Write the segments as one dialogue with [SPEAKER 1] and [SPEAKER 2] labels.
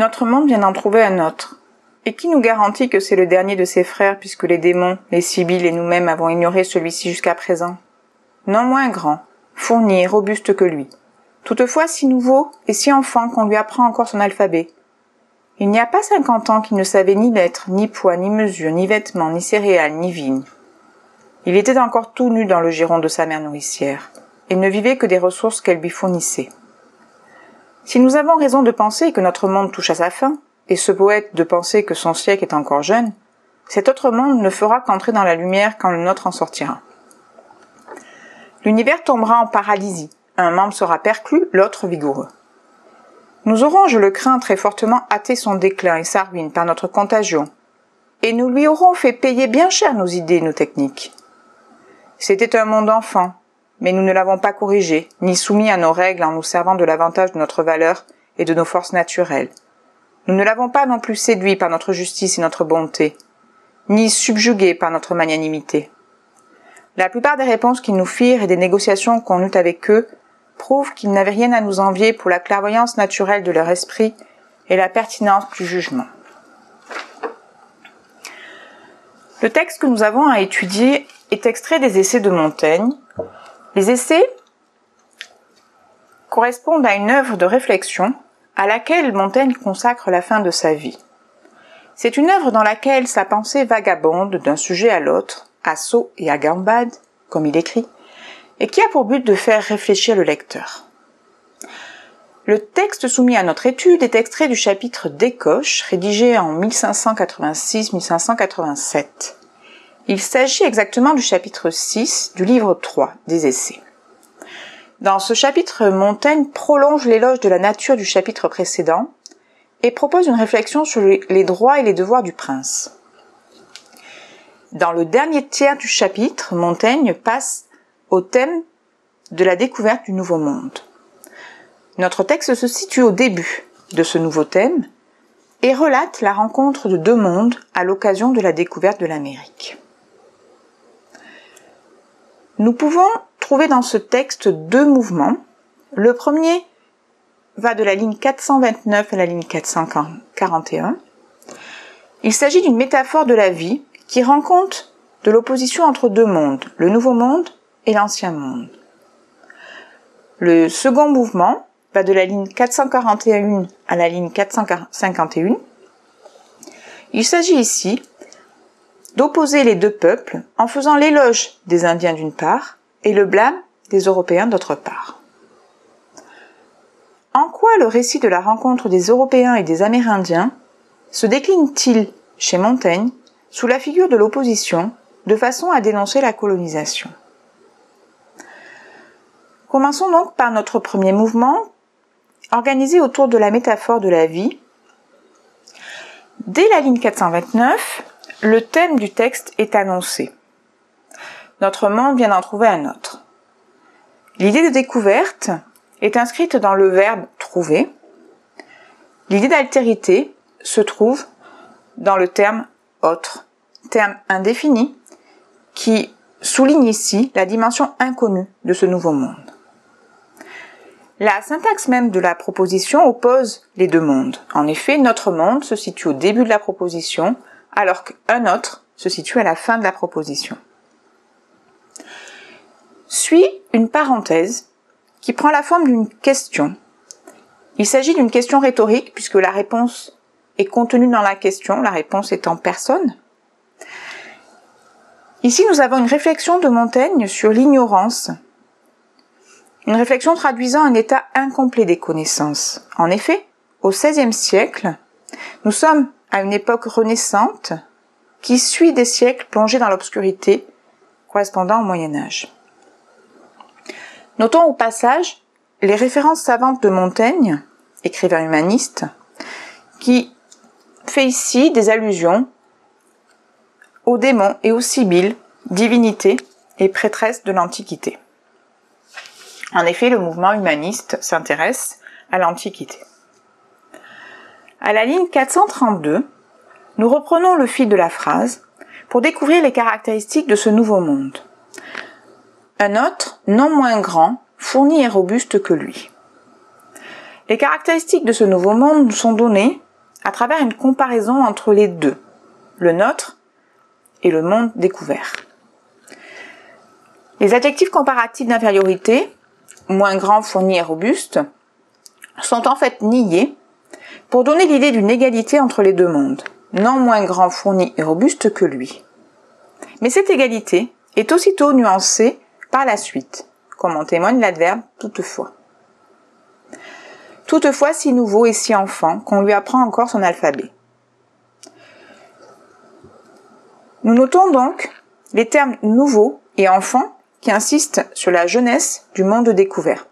[SPEAKER 1] Notre monde vient d'en trouver un autre. Et qui nous garantit que c'est le dernier de ses frères puisque les démons, les sibylles et nous-mêmes avons ignoré celui-ci jusqu'à présent? Non moins grand, fourni et robuste que lui. Toutefois si nouveau et si enfant qu'on lui apprend encore son alphabet. Il n'y a pas cinquante ans qu'il ne savait ni lettres, ni poids, ni mesure, ni vêtements, ni céréales, ni vignes. Il était encore tout nu dans le giron de sa mère nourricière, et ne vivait que des ressources qu'elle lui fournissait. Si nous avons raison de penser que notre monde touche à sa fin, et ce poète de penser que son siècle est encore jeune, cet autre monde ne fera qu'entrer dans la lumière quand le nôtre en sortira. L'univers tombera en paralysie, un membre sera perclus, l'autre vigoureux. Nous aurons, je le crains, très fortement hâté son déclin et sa ruine par notre contagion, et nous lui aurons fait payer bien cher nos idées et nos techniques. C'était un monde enfant, mais nous ne l'avons pas corrigé, ni soumis à nos règles en nous servant de l'avantage de notre valeur et de nos forces naturelles. Nous ne l'avons pas non plus séduit par notre justice et notre bonté, ni subjugué par notre magnanimité. La plupart des réponses qu'ils nous firent et des négociations qu'on eut avec eux prouvent qu'ils n'avaient rien à nous envier pour la clairvoyance naturelle de leur esprit et la pertinence du jugement. Le texte que nous avons à étudier est extrait des essais de Montaigne, les essais correspondent à une œuvre de réflexion à laquelle Montaigne consacre la fin de sa vie. C'est une œuvre dans laquelle sa pensée vagabonde d'un sujet à l'autre, à saut et à gambade, comme il écrit, et qui a pour but de faire réfléchir le lecteur. Le texte soumis à notre étude est extrait du chapitre Décoche, rédigé en 1586-1587. Il s'agit exactement du chapitre 6 du livre 3 des Essais. Dans ce chapitre, Montaigne prolonge l'éloge de la nature du chapitre précédent et propose une réflexion sur les droits et les devoirs du prince. Dans le dernier tiers du chapitre, Montaigne passe au thème de la découverte du nouveau monde. Notre texte se situe au début de ce nouveau thème et relate la rencontre de deux mondes à l'occasion de la découverte de l'Amérique. Nous pouvons trouver dans ce texte deux mouvements. Le premier va de la ligne 429 à la ligne 441. Il s'agit d'une métaphore de la vie qui rend compte de l'opposition entre deux mondes, le nouveau monde et l'ancien monde. Le second mouvement va de la ligne 441 à la ligne 451. Il s'agit ici d'opposer les deux peuples en faisant l'éloge des Indiens d'une part et le blâme des Européens d'autre part. En quoi le récit de la rencontre des Européens et des Amérindiens se décline-t-il chez Montaigne sous la figure de l'opposition de façon à dénoncer la colonisation? Commençons donc par notre premier mouvement, organisé autour de la métaphore de la vie. Dès la ligne 429, le thème du texte est annoncé. Notre monde vient d'en trouver un autre. L'idée de découverte est inscrite dans le verbe trouver. L'idée d'altérité se trouve dans le terme autre, terme indéfini qui souligne ici la dimension inconnue de ce nouveau monde. La syntaxe même de la proposition oppose les deux mondes. En effet, notre monde se situe au début de la proposition alors qu'un autre se situe à la fin de la proposition. Suit une parenthèse qui prend la forme d'une question. Il s'agit d'une question rhétorique puisque la réponse est contenue dans la question, la réponse en personne. Ici, nous avons une réflexion de Montaigne sur l'ignorance. Une réflexion traduisant un état incomplet des connaissances. En effet, au XVIe siècle, nous sommes à une époque renaissante qui suit des siècles plongés dans l'obscurité correspondant au Moyen Âge. Notons au passage les références savantes de Montaigne, écrivain humaniste, qui fait ici des allusions aux démons et aux sibylles, divinités et prêtresses de l'Antiquité. En effet, le mouvement humaniste s'intéresse à l'Antiquité. À la ligne 432, nous reprenons le fil de la phrase pour découvrir les caractéristiques de ce nouveau monde. Un autre, non moins grand, fourni et robuste que lui. Les caractéristiques de ce nouveau monde sont données à travers une comparaison entre les deux, le nôtre et le monde découvert. Les adjectifs comparatifs d'infériorité, moins grand, fourni et robuste, sont en fait niés pour donner l'idée d'une égalité entre les deux mondes, non moins grand, fourni et robuste que lui. Mais cette égalité est aussitôt nuancée par la suite, comme en témoigne l'adverbe toutefois. Toutefois si nouveau et si enfant qu'on lui apprend encore son alphabet. Nous notons donc les termes nouveau et enfant qui insistent sur la jeunesse du monde découvert,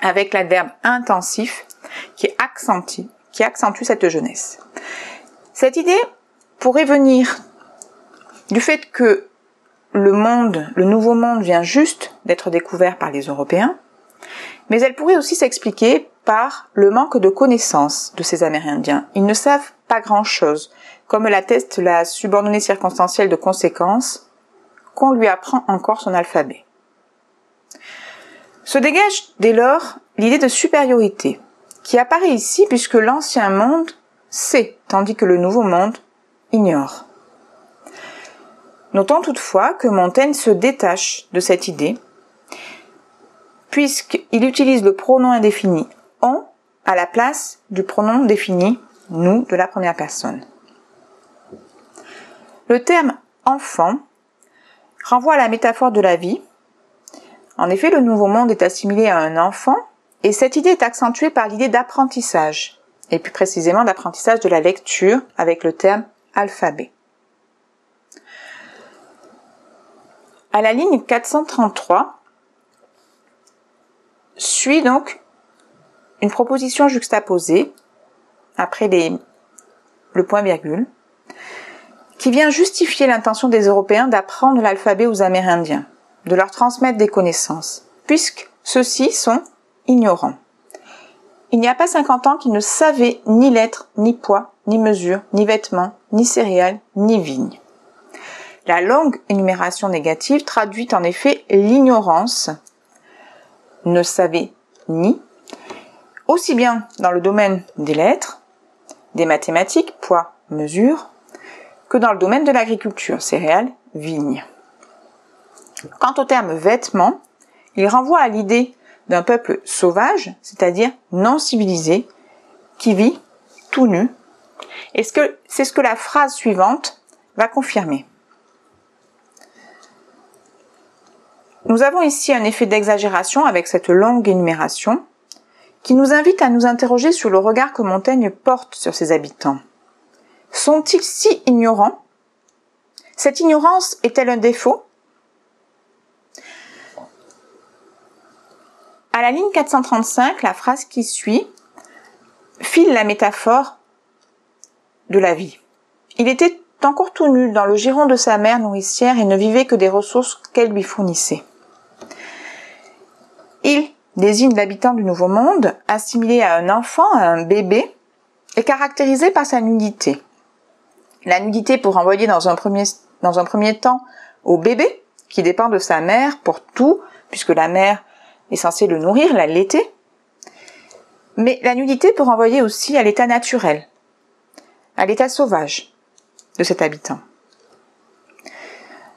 [SPEAKER 1] avec l'adverbe intensif accentue, qui accentue cette jeunesse. Cette idée pourrait venir du fait que le monde, le nouveau monde vient juste d'être découvert par les Européens, mais elle pourrait aussi s'expliquer par le manque de connaissances de ces Amérindiens. Ils ne savent pas grand-chose, comme l'atteste la subordonnée circonstancielle de conséquences qu'on lui apprend encore son alphabet. Se dégage dès lors l'idée de supériorité, qui apparaît ici puisque l'ancien monde sait, tandis que le nouveau monde ignore. Notons toutefois que Montaigne se détache de cette idée, puisqu'il utilise le pronom indéfini on à la place du pronom défini nous de la première personne. Le terme enfant renvoie à la métaphore de la vie. En effet, le nouveau monde est assimilé à un enfant et cette idée est accentuée par l'idée d'apprentissage, et plus précisément d'apprentissage de la lecture avec le terme alphabet. À la ligne 433, suit donc une proposition juxtaposée après le point virgule qui vient justifier l'intention des Européens d'apprendre l'alphabet aux Amérindiens, de leur transmettre des connaissances, puisque ceux-ci sont ignorants. Il n'y a pas 50 ans qu'ils ne savaient ni lettres, ni poids, ni mesure, ni vêtements, ni céréales, ni vignes. La longue énumération négative traduit en effet l'ignorance. Ne savait ni, aussi bien dans le domaine des lettres, des mathématiques, poids, mesure, que dans le domaine de l'agriculture, céréales, vignes. Quant au terme vêtements, il renvoie à l'idée d'un peuple sauvage, c'est-à-dire non civilisé, qui vit tout nu. Et c'est ce que la phrase suivante va confirmer? Nous avons ici un effet d'exagération avec cette longue énumération qui nous invite à nous interroger sur le regard que Montaigne porte sur ses habitants. Sont-ils si ignorants? Cette ignorance est-elle un défaut? À la ligne 435, la phrase qui suit file la métaphore de la vie. Il était encore tout nu dans le giron de sa mère nourricière et ne vivait que des ressources qu'elle lui fournissait. Il désigne l'habitant du Nouveau Monde, assimilé à un enfant, à un bébé, est caractérisé par sa nudité. La nudité pour renvoyer dans un premier temps au bébé, qui dépend de sa mère pour tout, puisque la mère est censée le nourrir, l'allaiter. Mais la nudité peut renvoyer aussi à l'état naturel, à l'état sauvage de cet habitant.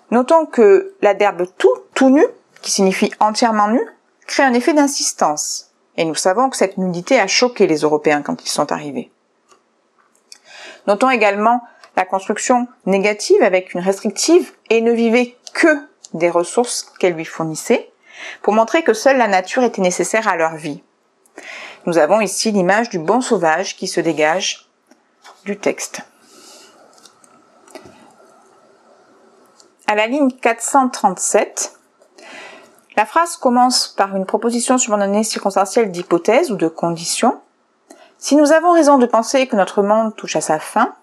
[SPEAKER 1] Notons que l'adverbe tout, tout nu, qui signifie entièrement nu, crée un effet d'insistance. Et nous savons que cette nudité a choqué les Européens quand ils sont arrivés. Notons également la construction négative avec une restrictive et ne vivait que des ressources qu'elle lui fournissait pour montrer que seule la nature était nécessaire à leur vie. Nous avons ici l'image du bon sauvage qui se dégage du texte. À la ligne 437, la phrase commence par une proposition subordonnée circonstancielle d'hypothèse ou de condition. Si nous avons raison de penser que notre monde touche à sa fin,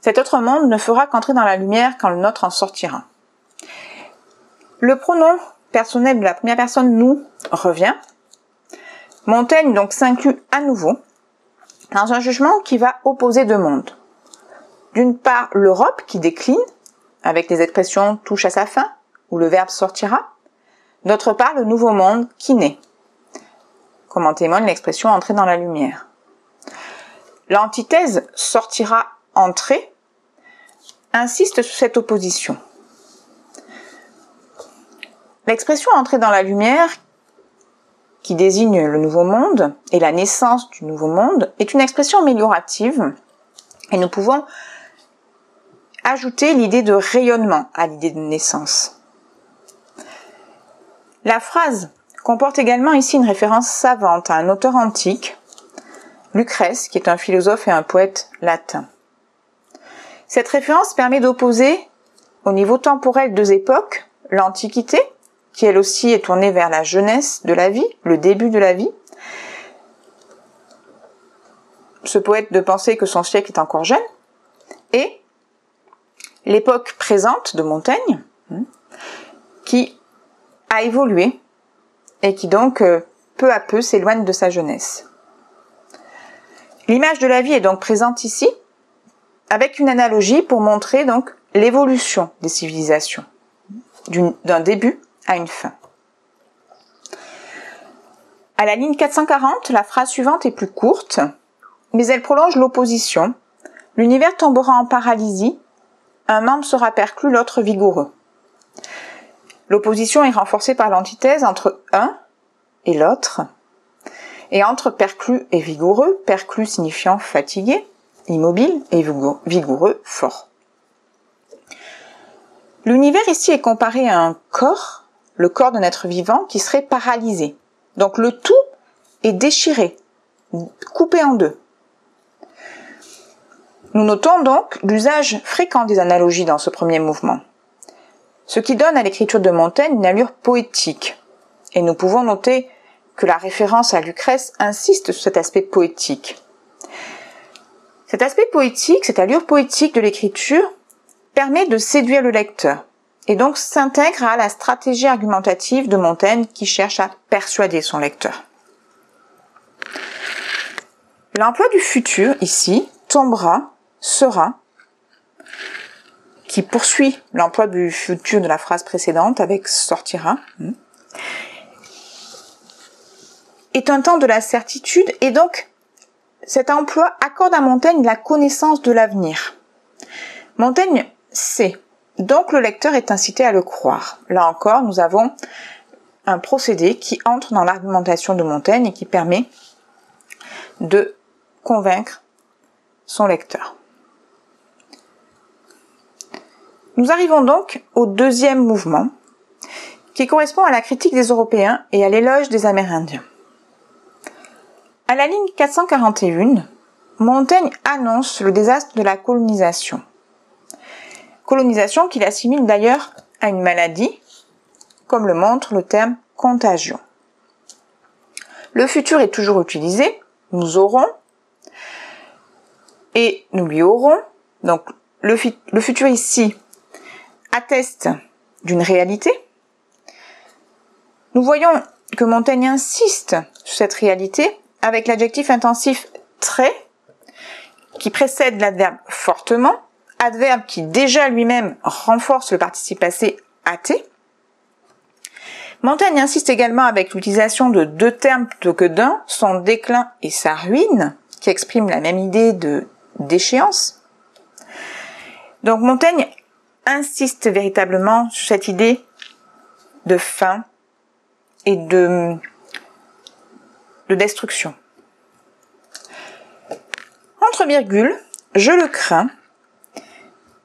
[SPEAKER 1] cet autre monde ne fera qu'entrer dans la lumière quand le nôtre en sortira. Le pronom personnel de la première personne nous revient. Montaigne donc s'inclut à nouveau dans un jugement qui va opposer deux mondes. D'une part, l'Europe qui décline avec les expressions touche à sa fin, où le verbe sortira, d'autre part le nouveau monde qui naît, comme en témoigne l'expression entrer dans la lumière. l'antithèse sortira entrer insiste sur cette opposition. L'expression entrer dans la lumière, qui désigne le nouveau monde et la naissance du nouveau monde, est une expression améliorative et nous pouvons ajouter l'idée de rayonnement à l'idée de naissance. La phrase comporte également ici une référence savante à un auteur antique, Lucrèce, qui est un philosophe et un poète latin. Cette référence permet d'opposer au niveau temporel deux époques, l'Antiquité, qui elle aussi est tournée vers la jeunesse de la vie, le début de la vie. Ce poète de penser que son siècle est encore jeune, et l'époque présente de Montaigne, hein, qui a évolué et qui donc euh, peu à peu s'éloigne de sa jeunesse. L'image de la vie est donc présente ici, avec une analogie pour montrer donc l'évolution des civilisations, d'un début à une fin. À la ligne 440, la phrase suivante est plus courte, mais elle prolonge l'opposition. L'univers tombera en paralysie, un membre sera perclus, l'autre vigoureux. L'opposition est renforcée par l'antithèse entre un et l'autre, et entre perclus et vigoureux, perclus signifiant fatigué, immobile, et vigoureux, fort. L'univers ici est comparé à un corps, le corps d'un être vivant, qui serait paralysé. Donc le tout est déchiré, coupé en deux. Nous notons donc l'usage fréquent des analogies dans ce premier mouvement ce qui donne à l'écriture de Montaigne une allure poétique. Et nous pouvons noter que la référence à Lucrèce insiste sur cet aspect poétique. Cet aspect poétique, cette allure poétique de l'écriture, permet de séduire le lecteur et donc s'intègre à la stratégie argumentative de Montaigne qui cherche à persuader son lecteur. L'emploi du futur ici tombera, sera, qui poursuit l'emploi du futur de la phrase précédente avec sortira, hmm, est un temps de la certitude et donc cet emploi accorde à Montaigne la connaissance de l'avenir. Montaigne sait, donc le lecteur est incité à le croire. Là encore, nous avons un procédé qui entre dans l'argumentation de Montaigne et qui permet de convaincre son lecteur. Nous arrivons donc au deuxième mouvement, qui correspond à la critique des Européens et à l'éloge des Amérindiens. À la ligne 441, Montaigne annonce le désastre de la colonisation. Colonisation qu'il assimile d'ailleurs à une maladie, comme le montre le terme contagion. Le futur est toujours utilisé, nous aurons, et nous lui aurons, donc le, le futur ici atteste d'une réalité, nous voyons que Montaigne insiste sur cette réalité avec l'adjectif intensif très qui précède l'adverbe fortement, adverbe qui déjà lui-même renforce le participe passé athée. Montaigne insiste également avec l'utilisation de deux termes plutôt que d'un, son déclin et sa ruine, qui expriment la même idée de déchéance. Donc Montaigne insiste véritablement sur cette idée de fin et de, de destruction. Entre virgules, je le crains,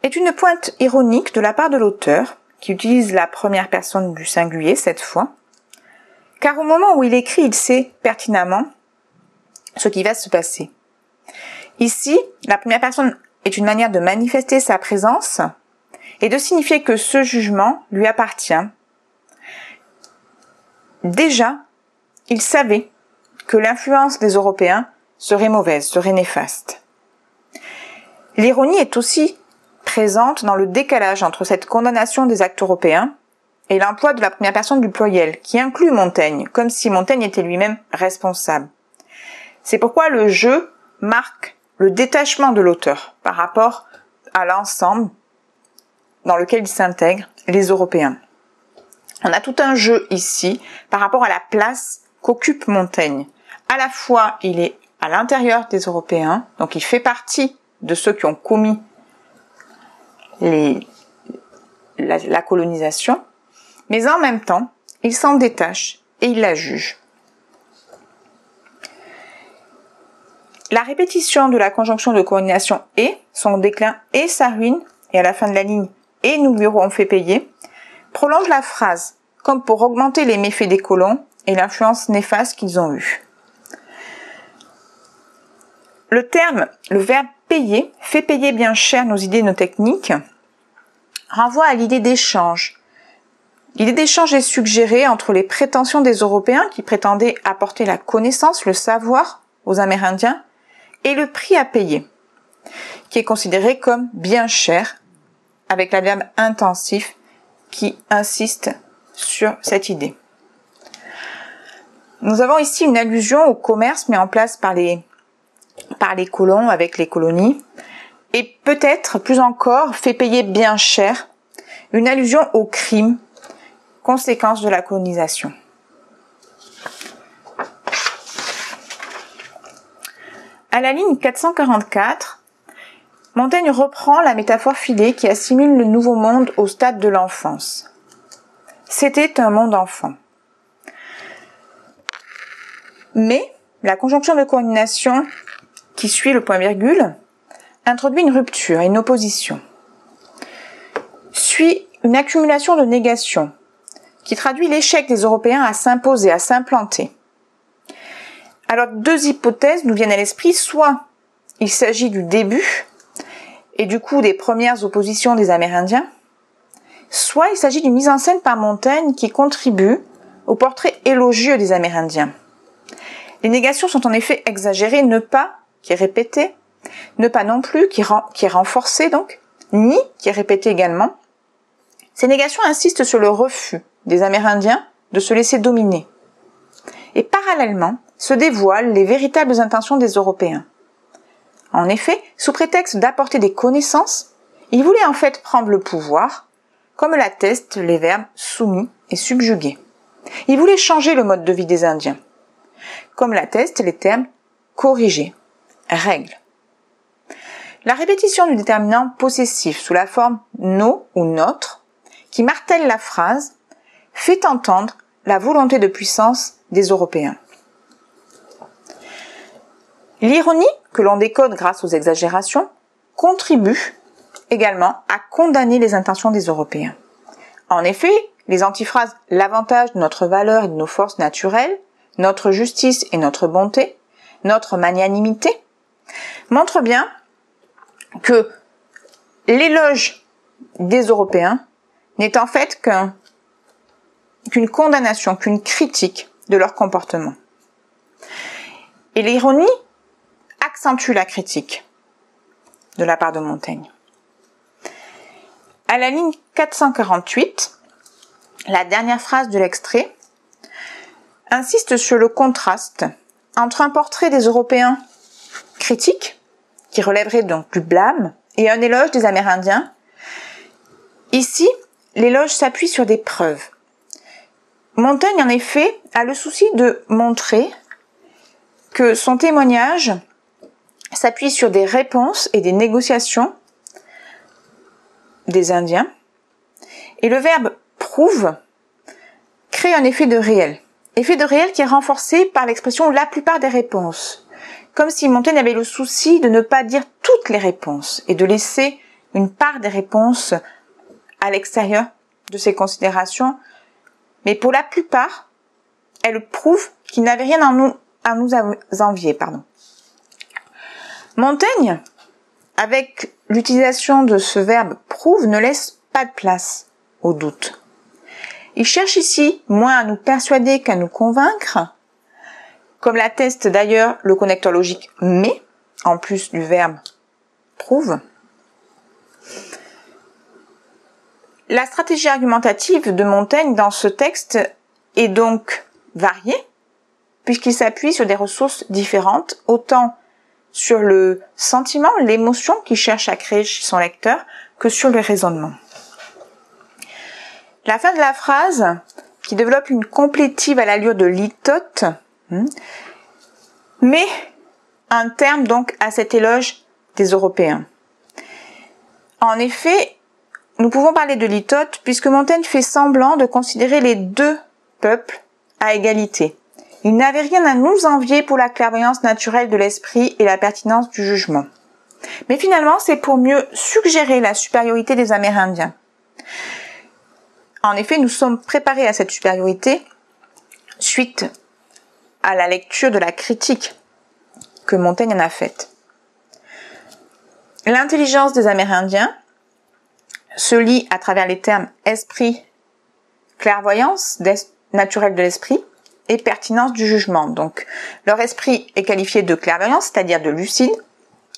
[SPEAKER 1] est une pointe ironique de la part de l'auteur, qui utilise la première personne du singulier cette fois, car au moment où il écrit, il sait pertinemment ce qui va se passer. Ici, la première personne est une manière de manifester sa présence et de signifier que ce jugement lui appartient. Déjà, il savait que l'influence des Européens serait mauvaise, serait néfaste. L'ironie est aussi présente dans le décalage entre cette condamnation des actes européens et l'emploi de la première personne du pluriel, qui inclut Montaigne, comme si Montaigne était lui-même responsable. C'est pourquoi le jeu marque le détachement de l'auteur par rapport à l'ensemble dans lequel ils s'intègrent, les Européens. On a tout un jeu ici par rapport à la place qu'occupe Montaigne. À la fois, il est à l'intérieur des Européens, donc il fait partie de ceux qui ont commis la, colonisation, mais en même temps, il s'en détache et il la juge. La répétition de la conjonction de colonisation et son déclin et sa ruine, et à la fin de la ligne et nous lui aurons fait payer, prolonge la phrase, comme pour augmenter les méfaits des colons et l'influence néfaste qu'ils ont eue. Le terme, le verbe payer, fait payer bien cher nos idées, nos techniques, renvoie à l'idée d'échange. L'idée d'échange est suggérée entre les prétentions des Européens qui prétendaient apporter la connaissance, le savoir aux Amérindiens, et le prix à payer, qui est considéré comme bien cher, avec la verbe intensif qui insiste sur cette idée. Nous avons ici une allusion au commerce mis en place par les par les colons avec les colonies, et peut-être plus encore fait payer bien cher une allusion au crime, conséquence de la colonisation. À la ligne 444, Montaigne reprend la métaphore filée qui assimile le nouveau monde au stade de l'enfance. C'était un monde enfant. Mais la conjonction de coordination qui suit le point virgule, introduit une rupture une opposition. Suit une accumulation de négations, qui traduit l'échec des Européens à s'imposer, à s'implanter. Alors deux hypothèses nous viennent à l'esprit, soit il s'agit du début et du coup des premières oppositions des Amérindiens, soit il s'agit d'une mise en scène par Montaigne qui contribue au portrait élogieux des Amérindiens. Les négations sont en effet exagérées, ne pas qui est répété, ne pas non plus qui, est renforcé donc, ni qui est répété également. Ces négations insistent sur le refus des Amérindiens de se laisser dominer. Et parallèlement se dévoilent les véritables intentions des Européens. En effet, sous prétexte d'apporter des connaissances, ils voulaient en fait prendre le pouvoir, comme l'attestent les verbes soumis et subjugués. Ils voulaient changer le mode de vie des Indiens, comme l'attestent les termes corrigés règle. La répétition du déterminant possessif sous la forme nos ou notre, qui martèle la phrase, fait entendre la volonté de puissance des Européens. L'ironie, que l'on décode grâce aux exagérations, contribue également à condamner les intentions des Européens. En effet, les antiphrases l'avantage de notre valeur et de nos forces naturelles, notre justice et notre bonté, notre magnanimité, montre bien que l'éloge des Européens n'est en fait qu'une condamnation, qu'une critique de leur comportement. Et l'ironie accentue la critique de la part de Montaigne. À la ligne 448, la dernière phrase de l'extrait insiste sur le contraste entre un portrait des Européens critique, qui relèverait donc du blâme, et un éloge des Amérindiens. Ici, l'éloge s'appuie sur des preuves. Montaigne, en effet, a le souci de montrer que son témoignage s'appuie sur des réponses et des négociations des Indiens. Et le verbe prouve crée un effet de réel. Effet de réel qui est renforcé par l'expression la plupart des réponses comme si Montaigne avait le souci de ne pas dire toutes les réponses et de laisser une part des réponses à l'extérieur de ses considérations. Mais pour la plupart, elle prouve qu'il n'avait rien à nous, envier. Pardon. Montaigne, avec l'utilisation de ce verbe prouve, ne laisse pas de place au doute. Il cherche ici moins à nous persuader qu'à nous convaincre, comme l'atteste d'ailleurs le connecteur logique mais, en plus du verbe prouve, la stratégie argumentative de Montaigne dans ce texte est donc variée, puisqu'il s'appuie sur des ressources différentes, autant sur le sentiment, l'émotion qu'il cherche à créer chez son lecteur, que sur le raisonnement. La fin de la phrase, qui développe une complétive à l'allure de litote? Mais un terme donc à cet éloge des Européens. En effet, nous pouvons parler de litote puisque Montaigne fait semblant de considérer les deux peuples à égalité. Il n'avait rien à nous envier pour la clairvoyance naturelle de l'esprit et la pertinence du jugement. Mais finalement, c'est pour mieux suggérer la supériorité des Amérindiens. En effet, nous sommes préparés à cette supériorité suite à la lecture de la critique que Montaigne en a faite. L'intelligence des Amérindiens se lit à travers les termes esprit, clairvoyance naturelle de l'esprit et pertinence du jugement. Donc, leur esprit est qualifié de clairvoyance, c'est-à-dire de lucide,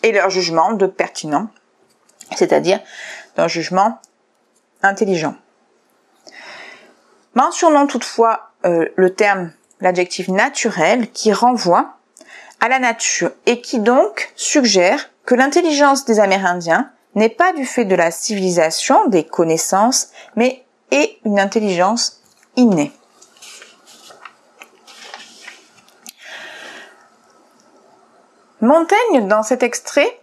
[SPEAKER 1] et leur jugement de pertinent, c'est-à-dire d'un jugement intelligent. Mentionnons toutefois euh, le terme, l'adjectif naturel, qui renvoie à la nature et qui donc suggère que l'intelligence des Amérindiens n'est pas du fait de la civilisation, des connaissances, mais est une intelligence innée. Montaigne, dans cet extrait,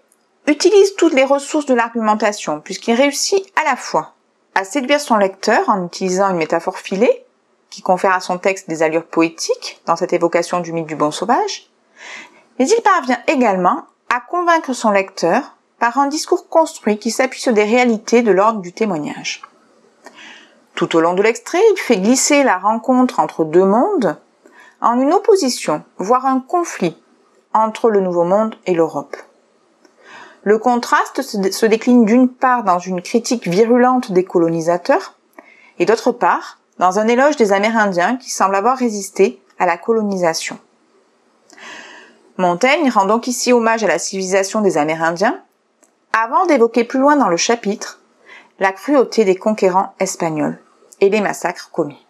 [SPEAKER 1] utilise toutes les ressources de l'argumentation, puisqu'il réussit à la fois à séduire son lecteur en utilisant une métaphore filée, qui confère à son texte des allures poétiques dans cette évocation du mythe du bon sauvage, mais il parvient également à convaincre son lecteur par un discours construit qui s'appuie sur des réalités de l'ordre du témoignage. Tout au long de l'extrait, il fait glisser la rencontre entre deux mondes en une opposition, voire un conflit entre le Nouveau Monde et l'Europe. Le contraste se décline d'une part dans une critique virulente des colonisateurs et d'autre part dans un éloge des Amérindiens qui semblent avoir résisté à la colonisation. Montaigne rend donc ici hommage à la civilisation des Amérindiens avant d'évoquer plus loin dans le chapitre la cruauté des conquérants espagnols et les massacres commis.